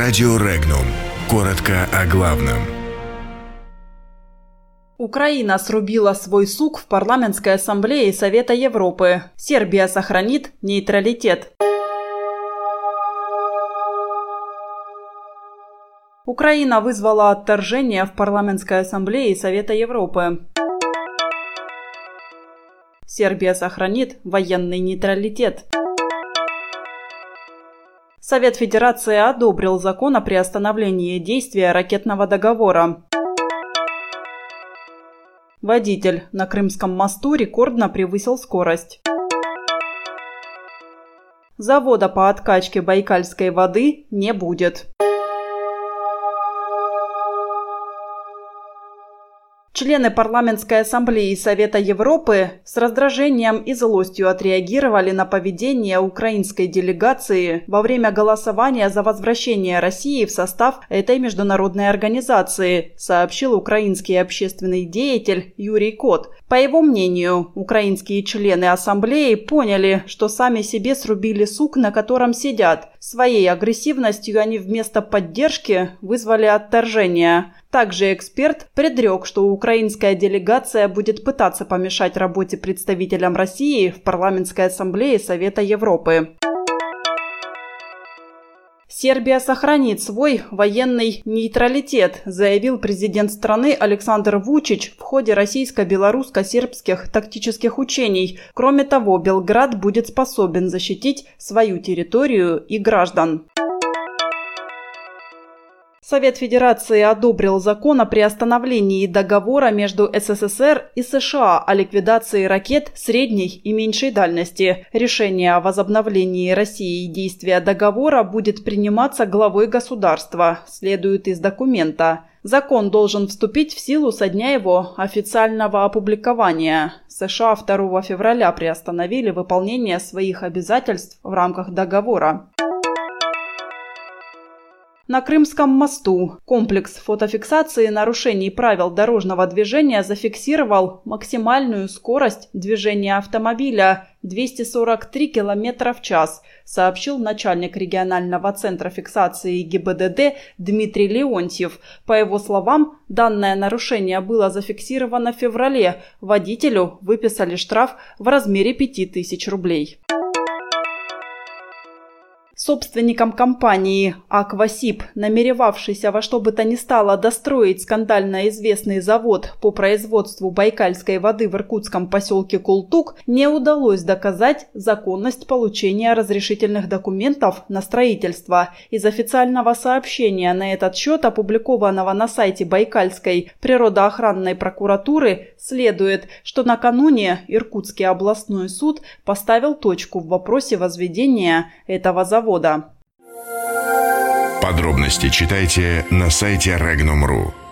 Радио Регнум. Коротко о главном. Украина срубила свой сук в парламентской ассамблее Совета Европы. Сербия сохранит нейтралитет. Украина вызвала отторжение в парламентской ассамблее Совета Европы. Сербия сохранит военный нейтралитет. Совет Федерации одобрил закон о приостановлении действия ракетного договора. Водитель на Крымском мосту рекордно превысил скорость. Завода по откачке байкальской воды не будет. Члены парламентской ассамблеи Совета Европы с раздражением и злостью отреагировали на поведение украинской делегации во время голосования за возвращение России в состав этой международной организации, сообщил украинский общественный деятель Юрий Кот. По его мнению, украинские члены ассамблеи поняли, что сами себе срубили сук, на котором сидят. Своей агрессивностью они вместо поддержки вызвали отторжение. Также эксперт предрек, что украинская делегация будет пытаться помешать работе представителям России в парламентской ассамблее Совета Европы. Сербия сохранит свой военный нейтралитет, заявил президент страны Александр Вучич в ходе российско-белорусско-сербских тактических учений. Кроме того, Белград будет способен защитить свою территорию и граждан. Совет Федерации одобрил закон о приостановлении договора между СССР и США о ликвидации ракет средней и меньшей дальности. Решение о возобновлении России действия договора будет приниматься главой государства, следует из документа. Закон должен вступить в силу со дня его официального опубликования. США 2 февраля приостановили выполнение своих обязательств в рамках договора. На Крымском мосту комплекс фотофиксации нарушений правил дорожного движения зафиксировал максимальную скорость движения автомобиля 243 км в час, сообщил начальник регионального центра фиксации ГИБДД Дмитрий Леонтьев. По его словам, данное нарушение было зафиксировано в феврале. Водителю выписали штраф в размере 5000 рублей. Собственником компании «Аквасип», намеревавшийся во что бы то ни стало достроить скандально известный завод по производству байкальской воды в иркутском поселке Култук, не удалось доказать законность получения разрешительных документов на строительство. Из официального сообщения на этот счет, опубликованного на сайте Байкальской природоохранной прокуратуры, следует, что накануне Иркутский областной суд поставил точку в вопросе возведения этого завода завода. Подробности читайте на сайте Regnum.ru.